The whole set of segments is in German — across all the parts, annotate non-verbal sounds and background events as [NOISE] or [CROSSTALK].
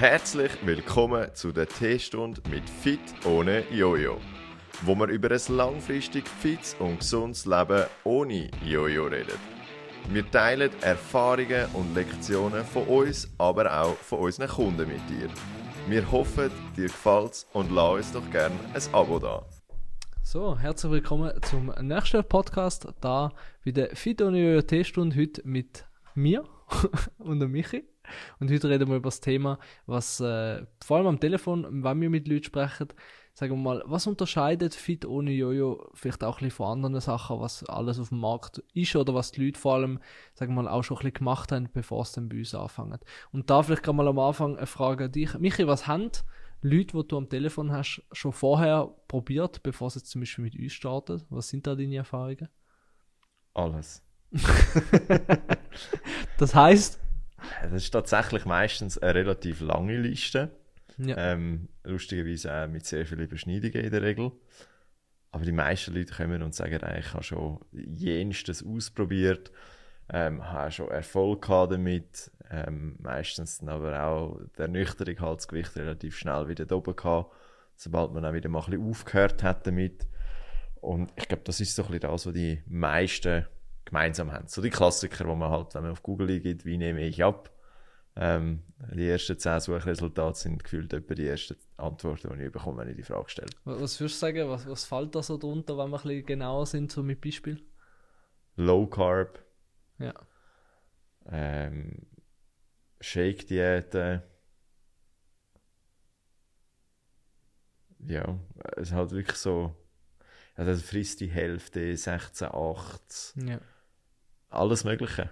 Herzlich willkommen zu der Teestunde mit Fit ohne Jojo, wo wir über ein langfristig fits und gesundes Leben ohne Jojo reden. Wir teilen Erfahrungen und Lektionen von uns, aber auch von unseren Kunden mit dir. Wir hoffen, dir gefällt's und lass uns doch gerne ein Abo da. So, herzlich willkommen zum nächsten Podcast, da bei der Fit ohne Jojo Teestunde heute mit mir [LAUGHS] und Michi. Und heute reden wir über das Thema, was äh, vor allem am Telefon, wenn wir mit Leuten sprechen, sagen wir mal, was unterscheidet Fit ohne Jojo vielleicht auch ein bisschen von anderen Sachen, was alles auf dem Markt ist oder was die Leute vor allem, sagen wir mal, auch schon ein bisschen gemacht haben, bevor es dann bei uns anfängt. Und da vielleicht kann mal am Anfang eine Frage an dich. Michi, was haben Leute, die du am Telefon hast, schon vorher probiert, bevor sie jetzt zum Beispiel mit uns starten? Was sind da deine Erfahrungen? Alles. [LAUGHS] das heißt? Das ist tatsächlich meistens eine relativ lange Liste. Ja. Ähm, lustigerweise auch mit sehr vielen Überschneidungen in der Regel. Aber die meisten Leute kommen und sagen ich habe schon jenstes ausprobiert, ähm, habe schon Erfolg gehabt damit. Ähm, meistens dann aber auch der Ernüchterung halt das Gewicht relativ schnell wieder da oben gehabt, sobald man auch wieder mal ein bisschen aufgehört hat damit. Und ich glaube, das ist so ein bisschen das, was die meisten gemeinsam haben. So die Klassiker, wo man halt, wenn man auf Google eingibt, wie nehme ich ab, ähm, die ersten zehn Suchresultate sind gefühlt etwa die ersten Antworten, die ich bekomme, wenn ich die Frage stelle. Was würdest du sagen, was, was fällt da so drunter, wenn wir ein bisschen genauer sind, so mit Beispiel? Low Carb. Ja. Ähm, Shake-Diäten. Ja, es ist halt wirklich so, also frisst die Hälfte, 16, 8. Ja. Alles Mögliche.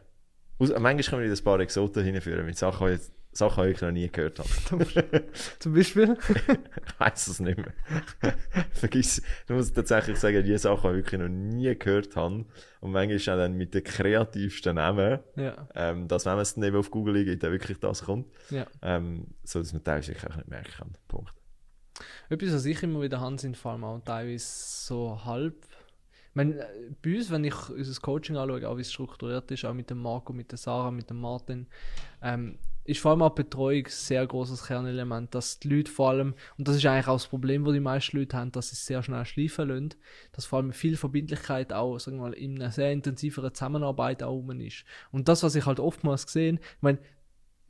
Aus, manchmal können wir ein paar Exoten hinführen mit Sachen, die ich, Sachen, die ich noch nie gehört habe. [LAUGHS] Zum Beispiel? [LAUGHS] ich weiß es nicht mehr. [LAUGHS] Vergiss, du musst tatsächlich sagen, die Sachen, die ich wirklich noch nie gehört habe. Und manchmal auch dann mit den kreativsten Namen, ja. ähm, dass wenn man es dann eben auf Google eingibt, dann wirklich das kommt. Ja. Ähm, so dass man teilweise wirklich auch nicht merken kann. Punkt. Etwas, was ich immer wieder habe, sind vor allem auch teilweise so halb. Ich meine, bei uns, wenn ich unser Coaching anschaue, auch wie es strukturiert ist, auch mit dem Marco, mit der Sarah, mit dem Martin, ähm, ist vor allem auch Betreuung ein sehr großes Kernelement, dass die Leute vor allem, und das ist eigentlich auch das Problem, das die meisten Leute haben, dass sie sehr schnell schleifen lassen, dass vor allem viel Verbindlichkeit auch, sagen wir mal, in einer sehr intensiveren Zusammenarbeit auch rum ist. Und das, was ich halt oftmals gesehen, ich meine,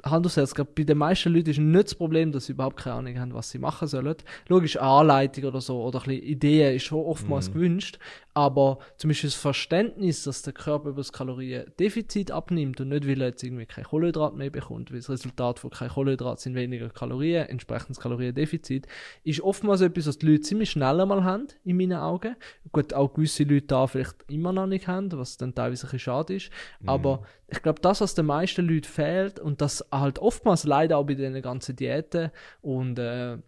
Hand aufs Herz, bei den meisten Leuten ist nicht das Problem, dass sie überhaupt keine Ahnung haben, was sie machen sollen. Logisch, eine Anleitung oder so, oder ein bisschen Ideen ist schon oftmals Mhm. gewünscht, aber zum Beispiel das Verständnis, dass der Körper über das Kaloriendefizit abnimmt und nicht, weil er jetzt irgendwie kein Kohlenhydrat mehr bekommt, weil das Resultat von kein Kohlenhydrat sind weniger Kalorien, entsprechend das Kaloriendefizit, ist oftmals etwas, was die Leute ziemlich schnell einmal haben, in meinen Augen. Gut, auch gewisse Leute da vielleicht immer noch nicht haben, was dann teilweise ein bisschen schade ist, aber ich glaube, das, was den meisten Leuten fehlt und das halt oftmals leider auch bei den ganzen Diäten und äh,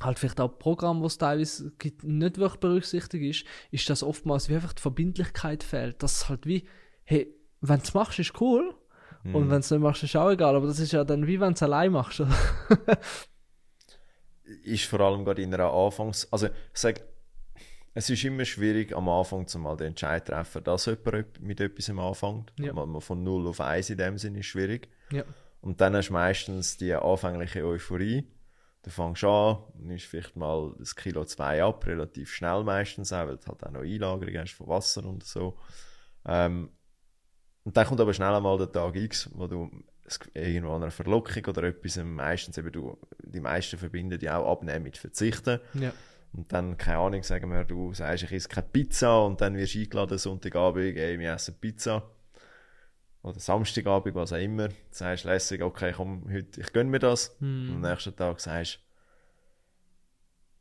halt vielleicht auch Programm, was teilweise gibt, nicht wirklich berücksichtigt ist, ist, dass oftmals wie einfach die Verbindlichkeit fehlt. Dass halt wie, hey, wenn du es machst, ist cool. Und wenn du es nicht machst, ist auch egal. Aber das ist ja dann wie wenn du es allein machst. [LAUGHS] ist vor allem gerade in einer Anfangs... Also ich sage, es ist immer schwierig am Anfang zu mal den Entscheid zu treffen, dass jemand mit etwas anfängt. Ja. Von 0 auf 1 in dem Sinne ist schwierig. ja. Und dann hast du meistens die anfängliche Euphorie. Du fängst an, nimmst vielleicht mal das Kilo 2 ab, relativ schnell meistens auch, weil du halt auch noch Einlagerung hast von Wasser und so. Ähm, und dann kommt aber schnell einmal der Tag X, wo du irgendwo an einer Verlockung oder etwas, meistens eben du, die meisten verbinden ja auch Abnehmen mit Verzichten. ja. Und dann, keine Ahnung, sagen wir, du sagst, ich esse keine Pizza und dann wirst du eingeladen Sonntagabend, ey, wir essen Pizza. Oder Samstagabend, was auch immer. Du sagst lässig, okay, komm, heute, ich gönn mir das. Hm. Und am nächsten Tag sagst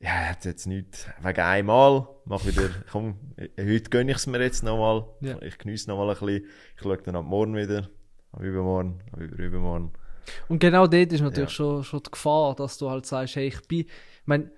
ja, jetzt, jetzt nicht wegen einmal, mach wieder, [LAUGHS] komm, heute gönn ich es mir jetzt nochmal. Ja. Ich geniesse nochmal ein bisschen. Ich schaue dann ab morgen wieder, ab übermorgen, ab über übermorgen. Und genau dort ist natürlich Ja. schon, schon die Gefahr, dass du halt sagst, hey, ich bin, ich mein,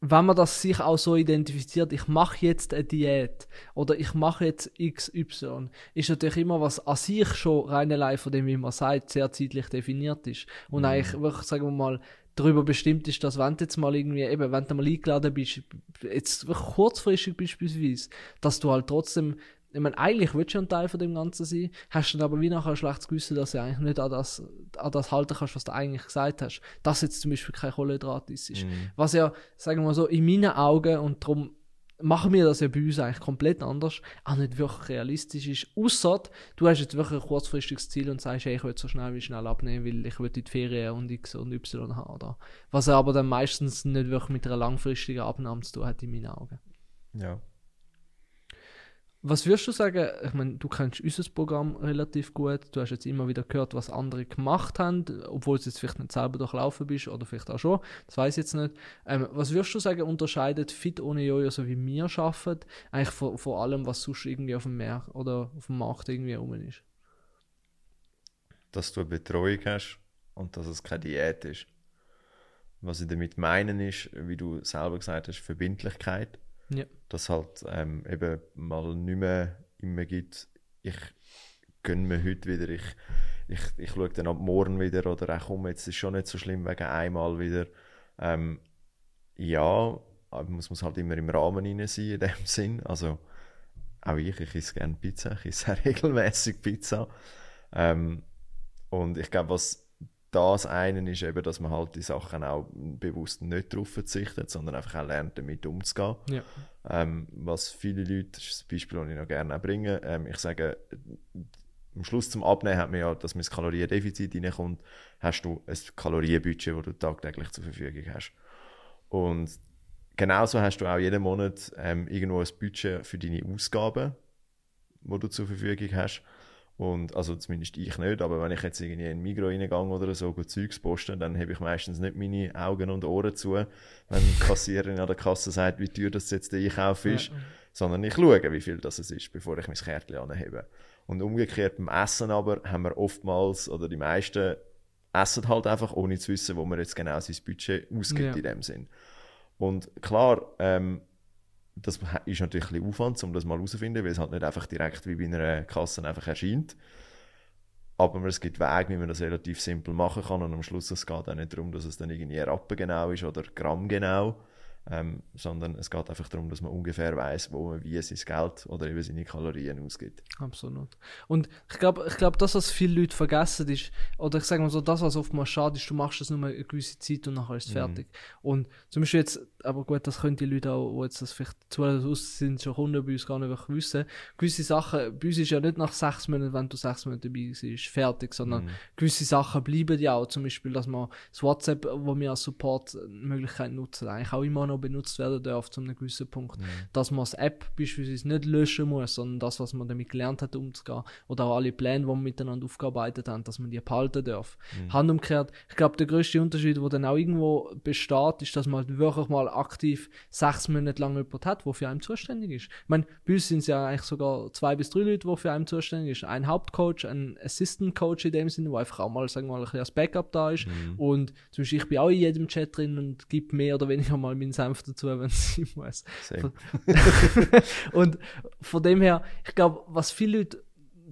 wenn man das sich auch so identifiziert, ich mache jetzt eine Diät oder ich mache jetzt XY, ist natürlich immer was an sich schon rein allein von dem, wie man sagt, sehr zeitlich definiert ist. Und eigentlich wirklich, sagen wir mal, darüber bestimmt ist, dass wenn du jetzt mal irgendwie, eben, wenn du mal eingeladen bist, jetzt kurzfristig beispielsweise, dass du halt trotzdem ich meine, eigentlich willst du ein Teil von dem Ganzen sein, hast dann aber wie nachher ein schlechtes Gewissen, dass du eigentlich nicht an das, an das halten kannst, was du eigentlich gesagt hast. Dass jetzt zum Beispiel kein Kohlenhydrat ist. Mhm. Was ja, sagen wir mal so, in meinen Augen und darum machen wir das ja bei uns eigentlich komplett anders, auch nicht wirklich realistisch ist. Außer du hast jetzt wirklich ein kurzfristiges Ziel und sagst, hey, ich will so schnell wie schnell abnehmen, weil ich will in die Ferien und X und Y haben. Oder? Was aber dann meistens nicht wirklich mit einer langfristigen Abnahme zu tun hat, in meinen Augen. Ja. Was würdest du sagen? Ich meine, du kennst unser Programm relativ gut. Du hast jetzt immer wieder gehört, was andere gemacht haben, obwohl du jetzt vielleicht nicht selber durchlaufen bist oder vielleicht auch schon. Das weiß ich jetzt nicht. Ähm, was würdest du sagen, unterscheidet Fit ohne Jojo, so wie wir arbeiten, eigentlich vor, vor allem, was sonst irgendwie auf dem Markt oder auf dem Markt irgendwie rum ist? Dass du eine Betreuung hast und dass es keine Diät ist. Was ich damit meine ist, wie du selber gesagt hast, Verbindlichkeit. Ja. Dass halt ähm, eben mal nicht mehr immer gibt, ich gönne mir heute wieder, ich, ich, ich schaue dann ab morgen wieder oder auch komm, jetzt ist schon nicht so schlimm wegen einmal wieder. Ähm, ja, aber muss man halt immer im Rahmen rein sein in dem [LAUGHS] Sinn. Also auch ich, ich esse gerne Pizza, ich esse [LAUGHS] regelmäßig Pizza. Ähm, und ich glaube, was das eine ist eben, dass man halt die Sachen auch bewusst nicht darauf verzichtet, sondern einfach auch lernt, damit umzugehen. Ja. Ähm, was viele Leute, das ist ein Beispiel, das ich noch gerne bringe, ähm, ich sage, am Schluss zum Abnehmen hat man ja, dass man ins Kaloriendefizit reinkommt, hast du ein Kalorienbudget, das du tagtäglich zur Verfügung hast. Und genauso hast du auch jeden Monat ähm, irgendwo ein Budget für deine Ausgaben, wo du zur Verfügung hast. Und, also zumindest ich nicht, aber wenn ich jetzt irgendwie in ein Migros reingehe oder so, gut Zeugs posten, dann habe ich meistens nicht meine Augen und Ohren zu, wenn [LAUGHS] die Kassiererin an der Kasse sagt, wie teuer das jetzt der Einkauf ist, Ja. sondern ich schaue, wie viel das ist, bevor ich mein Kärtchen anhebe. Und umgekehrt beim Essen aber haben wir oftmals, oder die meisten essen halt einfach, ohne zu wissen, wo man jetzt genau sein Budget ausgibt Ja. in dem Sinn. Und klar, ähm, das ist natürlich ein Aufwand, um das mal herauszufinden, weil es halt nicht einfach direkt wie bei einer Kasse einfach erscheint. Aber es gibt Wege, wie man das relativ simpel machen kann und am Schluss es geht auch nicht darum, dass es dann irgendwie Rappen genau ist oder Gramm genau, ähm, sondern es geht einfach darum, dass man ungefähr weiß, wo man wie sein Geld oder eben seine Kalorien ausgibt. Absolut. Und ich glaube, ich glaub, das, was viele Leute vergessen, ist, oder ich sage mal so, das, was oftmals schade ist, du machst das nur eine gewisse Zeit und nachher ist es fertig. Und zum Beispiel jetzt, aber gut, das können die Leute auch, die jetzt das vielleicht zu aus sind, schon Kunden bei uns gar nicht wirklich wissen. Gewisse Sachen, bei uns ist ja nicht nach sechs Monaten, wenn du sechs Monate dabei bist, fertig, sondern gewisse Sachen bleiben ja auch. Zum Beispiel, dass man das WhatsApp, wo wir als Support-Möglichkeit nutzen, eigentlich auch immer noch benutzt werden darf, zu einem gewissen Punkt. Dass man das App beispielsweise nicht löschen muss, sondern das, was man damit gelernt hat, umzugehen. Oder auch alle Pläne, die wir miteinander aufgearbeitet haben, dass man die behalten darf. Hand umgekehrt, ich glaube, der größte Unterschied, der dann auch irgendwo besteht, ist, dass man wirklich mal aktiv sechs Monate lang jemanden hat, der für einen zuständig ist. Ich meine, bei uns sind es ja eigentlich sogar zwei bis drei Leute, die für einen zuständig ist. Ein Hauptcoach, ein Assistant Coach in dem Sinne, der einfach auch mal, sagen wir mal, ein bisschen als Backup da ist. Und zum Beispiel, ich bin auch in jedem Chat drin und gebe mehr oder weniger mal meinen Senf dazu, wenn es sein muss. [LAUGHS] Und von dem her, ich glaube, was viele Leute,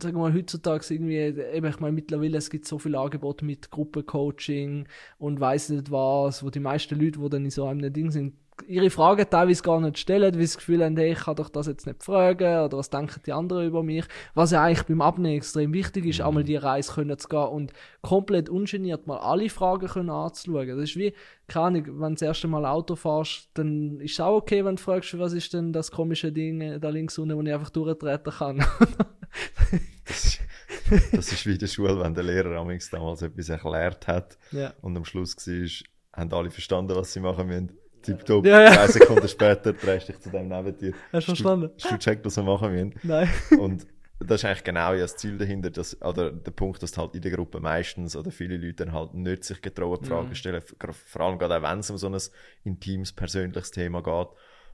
sagen wir mal, heutzutage irgendwie, eben, ich meine, mittlerweile, es gibt so viele Angebote mit Gruppencoaching und weiß nicht was, wo die meisten Leute, die dann in so einem Ding sind, ihre Fragen teilweise gar nicht stellen, weil sie das Gefühl haben, hey, ich kann doch das jetzt nicht fragen oder was denken die anderen über mich. Was ja eigentlich beim Abnehmen extrem wichtig ist, einmal die Reise können zu gehen und komplett ungeniert mal alle Fragen können anzuschauen. Das ist wie, keine Ahnung, wenn du das erste Mal Auto fährst, dann ist es auch okay, wenn du fragst, was ist denn das komische Ding äh, da links unten, wo ich einfach durchtreten kann. Das, ist- wie in der Schule, wenn der Lehrer damals etwas erklärt hat ja. und am Schluss war, haben alle verstanden, was sie machen müssen. Tipptopp, Ja, ja. drei Sekunden später drehst du dich zu dem neben dir. Hast du verstanden? Hast du gecheckt, was wir machen müssen? Nein. Und das ist eigentlich genau ja das Ziel dahinter, dass, oder der Punkt, dass halt in der Gruppe meistens oder viele Leute dann halt nicht sich getrauen, die Fragen Mhm. stellen, vor allem gerade auch wenn es um so ein intimes, persönliches Thema geht.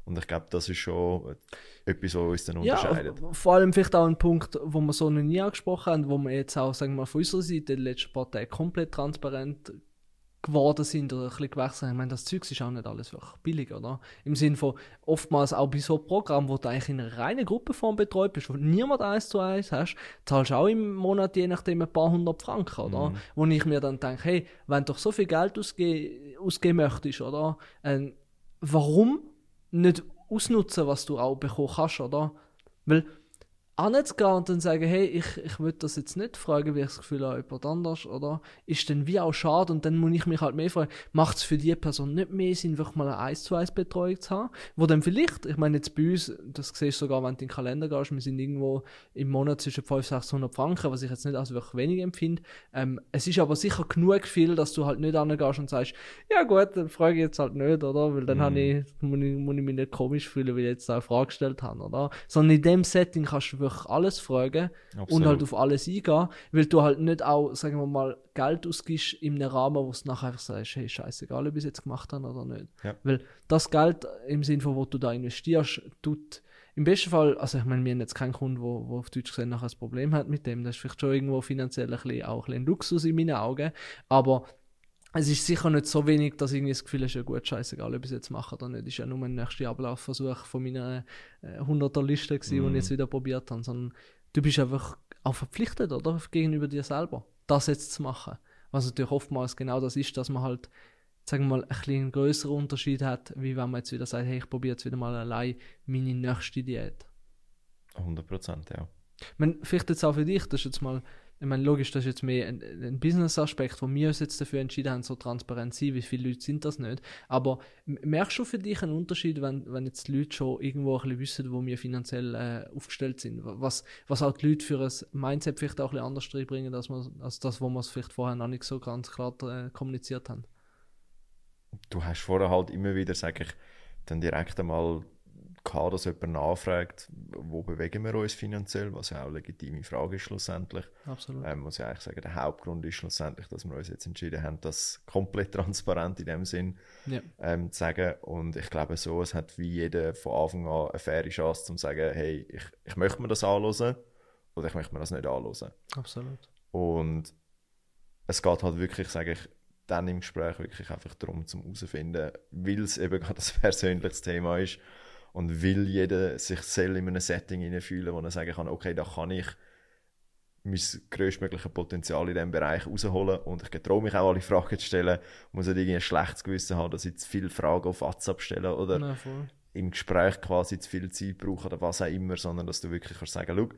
Und ich glaube, das ist schon etwas, was uns dann Ja, unterscheidet. vor allem vielleicht auch ein Punkt, wo wir so noch nie angesprochen haben, wo wir jetzt auch, sagen wir mal, von unserer Seite in den letzten paar Tagen komplett transparent geworden sind oder ein bisschen gewechselt haben. Ich meine, das Zeug ist auch nicht alles wirklich billig, oder? Im Sinn von, oftmals auch bei so einem Programm, wo du eigentlich in einer reinen Gruppenform betreut bist, wo niemand eins zu eins hast, zahlst du auch im Monat je nachdem ein paar hundert Franken, oder? Wo ich mir dann denke, hey, wenn du doch so viel Geld ausge ausgeben möchtest, oder? Ähm, warum nicht ausnutzen, was du auch bekommen kannst, oder? Weil anzugehen und dann sagen, hey, ich, ich will das jetzt nicht fragen, wie ich das Gefühl habe, jemand anders, oder? Ist dann wie auch schade und dann muss ich mich halt mehr fragen, macht es für die Person nicht mehr Sinn, wirklich mal eine 1 zu 1 Betreuung zu haben? Wo dann vielleicht, ich meine jetzt bei uns, das siehst du sogar, wenn du in den Kalender gehst, wir sind irgendwo im Monat zwischen 500 und 600 Franken, was ich jetzt nicht als wirklich wenig empfinde. Ähm, es ist aber sicher genug viel, dass du halt nicht angehst und sagst, ja gut, dann frage ich jetzt halt nicht, oder? Weil dann mm. ich, muss, ich, muss ich mich nicht komisch fühlen, weil ich jetzt eine Frage gestellt habe, oder? Sondern in dem Setting kannst du wirklich wirklich alles fragen Absolut. und halt auf alles eingehen, weil du halt nicht auch, sagen wir mal, Geld ausgibst in einem Rahmen, wo du nachher einfach sagst, hey, scheißegal, ob ich es jetzt gemacht habe oder nicht. Ja. Weil das Geld im Sinne von, wo du da investierst, tut im besten Fall, also ich meine, wir haben jetzt keinen Kunden, wo, wo auf Deutsch gesehen nachher ein Problem hat mit dem. Das ist vielleicht schon irgendwo finanziell ein bisschen, auch ein, bisschen Luxus in meinen Augen. Aber es ist sicher nicht so wenig, dass ich das Gefühl habe, ja gut, scheißegal, ob ich es jetzt mache oder nicht. Das ist ja nur ein nächster Ablaufversuch von meiner äh, 100er-Liste gewesen, mm. die ich jetzt wieder probiert habe. Sondern du bist einfach auch verpflichtet, oder? Gegenüber dir selber, das jetzt zu machen. Was natürlich oftmals genau das ist, dass man halt, sagen wir mal, ein bisschen größeren Unterschied hat, wie wenn man jetzt wieder sagt, hey, ich probiere jetzt wieder mal allein meine nächste Diät. 100 Prozent, ja. Ich meine, vielleicht jetzt auch für dich, das ist jetzt mal ich meine, logisch, das ist jetzt mehr ein, ein Business-Aspekt, wo wir uns jetzt dafür entschieden haben, so transparent zu sein, wie viele Leute sind das nicht. Aber merkst du für dich einen Unterschied, wenn, wenn jetzt die Leute schon irgendwo ein bisschen wissen, wo wir finanziell äh, aufgestellt sind? Was, was auch die Leute für ein Mindset vielleicht auch ein bisschen anders reinbringen, als, man, als das, wo wir es vielleicht vorher noch nicht so ganz klar äh, kommuniziert haben? Du hast vorher halt immer wieder, sage ich, dann direkt einmal gehabt, dass jemand nachfragt, wo bewegen wir uns finanziell, was ja auch eine legitime Frage ist schlussendlich. Absolut. Ähm, muss ich eigentlich sagen, der Hauptgrund ist schlussendlich, dass wir uns jetzt entschieden haben, das komplett [LAUGHS] transparent in dem Sinn ja. ähm, zu sagen. Und ich glaube so, es hat wie jeder von Anfang an eine faire Chance, zu sagen, hey, ich, ich möchte mir das anhören oder ich möchte mir das nicht anhören. Absolut. Und es geht halt wirklich, sage ich, dann im Gespräch wirklich einfach darum, zum herauszufinden, weil es eben gerade ein [LAUGHS] persönliches Thema ist, und will jeder sich selber in einem Setting hineinfühlen, wo er sagen kann, okay, da kann ich mein größtmögliches Potenzial in diesem Bereich rausholen und ich traue mich auch alle Fragen zu stellen. Muss nicht irgendwie ein schlechtes Gewissen haben, dass ich zu viele Fragen auf WhatsApp stelle oder Nein, im Gespräch quasi zu viel Zeit brauche oder was auch immer, sondern dass du wirklich kannst sagen, schau,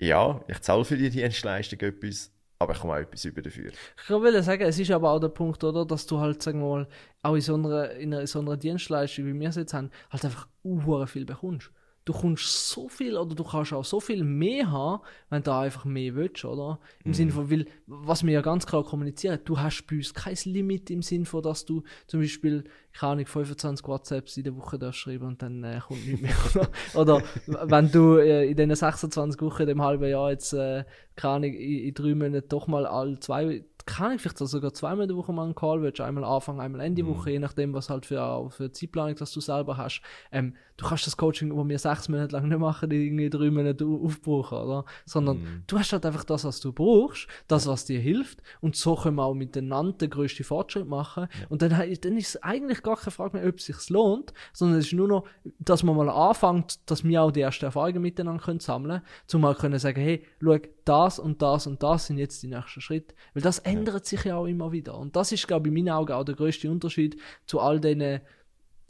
ja, ich zahle für die Dienstleistung etwas, aber ich komme auch etwas über dafür. Ich will sagen, es ist aber auch der Punkt, oder, dass du halt, sagen wir mal, auch in so einer, in einer, Dienstleistung, wie wir es jetzt haben, halt einfach uh, viel bekommst du kommst so viel oder du kannst auch so viel mehr haben, wenn du einfach mehr willst, oder? Im mhm. Sinne von, weil, was wir ja ganz klar kommunizieren, du hast bei uns kein Limit im Sinne von, dass du zum Beispiel, keine Ahnung, 25 WhatsApps in der Woche darfst schreiben und dann äh, kommt nichts mehr. [LAUGHS] oder wenn du äh, in diesen 26 Wochen, dem halben Jahr jetzt, äh, keine Ahnung, in, in drei Monaten doch mal alle zwei kann ich vielleicht sogar zweimal in der Woche mal einen Call willst, einmal Anfang, einmal Ende mhm. Woche, je nachdem, was halt für, für Zeitplanung, dass du selber hast. Ähm, du kannst das Coaching, wo wir sechs Monate lang nicht machen, irgendwie drei Monate aufbrauchen, oder? Sondern mhm. du hast halt einfach das, was du brauchst, das, was dir hilft, und so können wir auch miteinander den grössten Fortschritt machen. Ja. Und dann, dann ist es eigentlich gar keine Frage mehr, ob es sich lohnt, sondern es ist nur noch, dass man mal anfängt, dass wir auch die ersten Erfahrungen miteinander können sammeln können, um mal können sagen, hey, schau, das und das und das sind jetzt die nächsten Schritte. Weil das ändert sich ja auch immer wieder. Und das ist, glaube ich, in meinen Augen auch der größte Unterschied zu all diesen,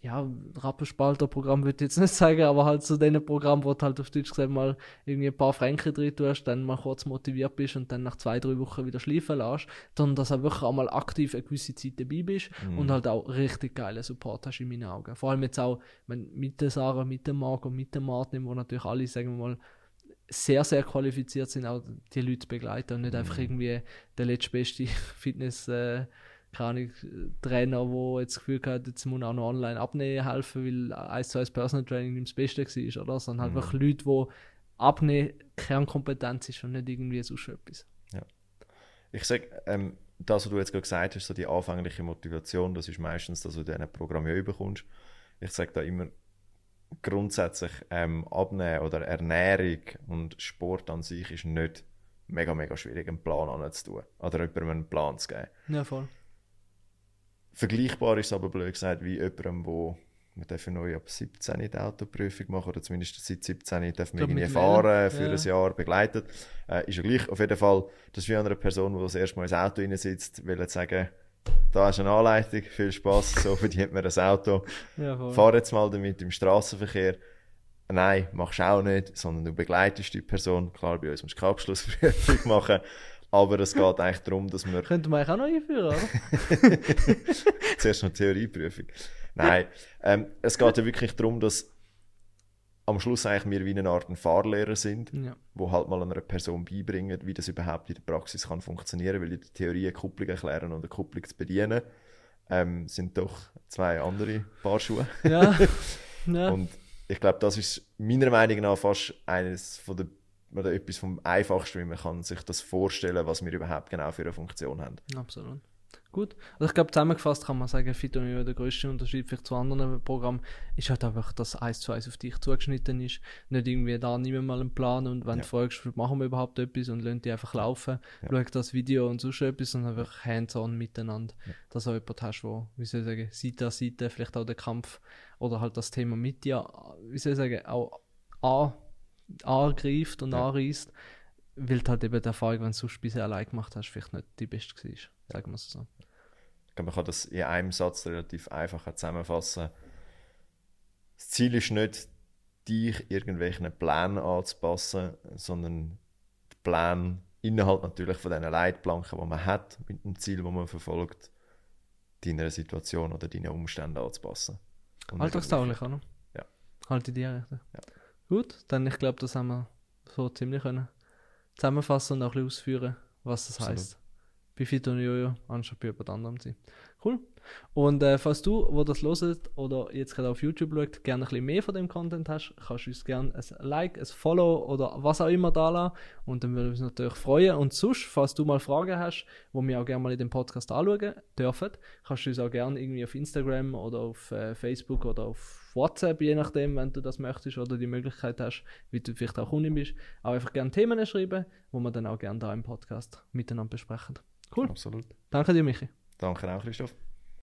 ja, Rappenspalter-Programm würde ich jetzt nicht sagen, aber halt zu den Programmen, wo du halt auf Deutsch gesagt mal irgendwie ein paar Franken drin tust, dann mal kurz motiviert bist und dann nach zwei, drei Wochen wieder schleifen lässt, sondern dass du wirklich auch mal aktiv eine gewisse Zeit dabei bist mhm. und halt auch richtig geile Support hast in meinen Augen. Vor allem jetzt auch mit der Sarah, mit dem Marc und mit dem Martin, wo natürlich alle, sagen wir mal, sehr, sehr qualifiziert sind, auch die Leute zu begleiten und nicht mhm. einfach irgendwie der letztbeste [LAUGHS] Fitness- äh, keine Trainer, der jetzt das Gefühl hat, jetzt muss auch noch online abnehmen helfen, weil 1 zu 1 Personal Training nicht das Beste war, oder? Sondern halt mhm. einfach Leute, die abnehmen Kernkompetenz ist und nicht irgendwie sonst etwas. Ja. Ich sage, ähm, das, was du jetzt gerade gesagt hast, so die anfängliche Motivation, das ist meistens das, was du in diesem Programm ja bekommst. Ich sage da immer, grundsätzlich ähm, Abnehmen oder Ernährung und Sport an sich ist nicht mega, mega schwierig, einen Plan anzutun. Oder jemandem einen Plan zu geben. Ja, voll. Vergleichbar ist aber blöd gesagt wie jemandem, wo man darf neu ab 17 die Autoprüfung machen oder zumindest seit 17 darf man irgendwie fahren für ja. ein Jahr begleitet. Äh, ist ja gleich. Auf jeden Fall, das ist wie eine Person, die das erste Mal ins Auto sitzt, will sagen, da ist eine Anleitung, viel Spaß, so [LAUGHS] verdient man ein Auto. Ja, Fahr jetzt mal damit im Straßenverkehr. nein, machst du auch nicht, sondern du begleitest die Person. Klar, bei uns musst du keine Abschlussprüfung [LAUGHS] machen, aber es geht eigentlich darum, dass wir... Könnte man eigentlich auch noch einführen, oder? [LAUGHS] Zuerst noch Theorieprüfung. Nein, ähm, es geht ja wirklich darum, dass am Schluss eigentlich wir wie eine Art ein Fahrlehrer sind, Ja. wo halt mal einer Person beibringen, wie das überhaupt in der Praxis kann funktionieren, weil in der Theorie eine Kupplung erklären und eine Kupplung zu bedienen, ähm, sind doch zwei andere Paar Schuhe. Ja. [LAUGHS] ja. Und ich glaube, das ist meiner Meinung nach fast eines von der oder etwas vom einfachsten, wie man kann sich das vorstellen, was wir überhaupt genau für eine Funktion haben. Absolut. Gut. Also ich glaube, zusammengefasst kann man sagen, Fitonio, der größte Unterschied vielleicht zu anderen Programmen, ist halt einfach, dass eins zu eins auf dich zugeschnitten ist. Nicht irgendwie da wir mal einen Plan und wenn Ja. du fragst, machen wir überhaupt etwas und lassen die einfach laufen, schau das Video und sonst etwas, sondern einfach hands-on miteinander. Dass du auch jemanden hast, wo, wie soll ich sagen, Seite an Seite vielleicht auch den Kampf oder halt das Thema mit dir, wie soll ich sagen, auch an, angreift und Ja. anreißt, weil halt eben die Erfahrung, wenn du sonst bisher allein gemacht hast, vielleicht nicht die beste war. Sagen wir es so. Ich glaube, man kann das in einem Satz relativ einfach zusammenfassen. Das Ziel ist nicht, dich irgendwelchen Plänen anzupassen, sondern die Pläne innerhalb natürlich von diesen Leitplanken, die man hat, mit dem Ziel, das man verfolgt, deiner Situation oder deinen Umständen anzupassen. Alltagstauglich, oder? Ja. Halte die Rechte. Ja. Gut, dann ich glaube, das haben wir so ziemlich können zusammenfassen und auch ein bisschen ausführen, was das Absolut. heißt. Bei Fito und Jojo, anstatt bei jemand anderem sein. Cool. Und äh, falls du, wo das hörst oder jetzt gerade auf YouTube schaut, gerne ein bisschen mehr von dem Content hast, kannst du uns gerne ein Like, ein Follow oder was auch immer da lassen. Und dann würden wir uns natürlich freuen. Und sonst, falls du mal Fragen hast, wo wir auch gerne mal in dem Podcast anschauen dürfen, kannst du uns auch gerne irgendwie auf Instagram oder auf äh, Facebook oder auf WhatsApp, je nachdem, wenn du das möchtest oder die Möglichkeit hast, wie du vielleicht auch Kundin bist, auch einfach gerne Themen schreiben, wo wir dann auch gerne da im Podcast miteinander besprechen. Cool. Absolut. Danke dir, Michi. Danke auch, Christoph.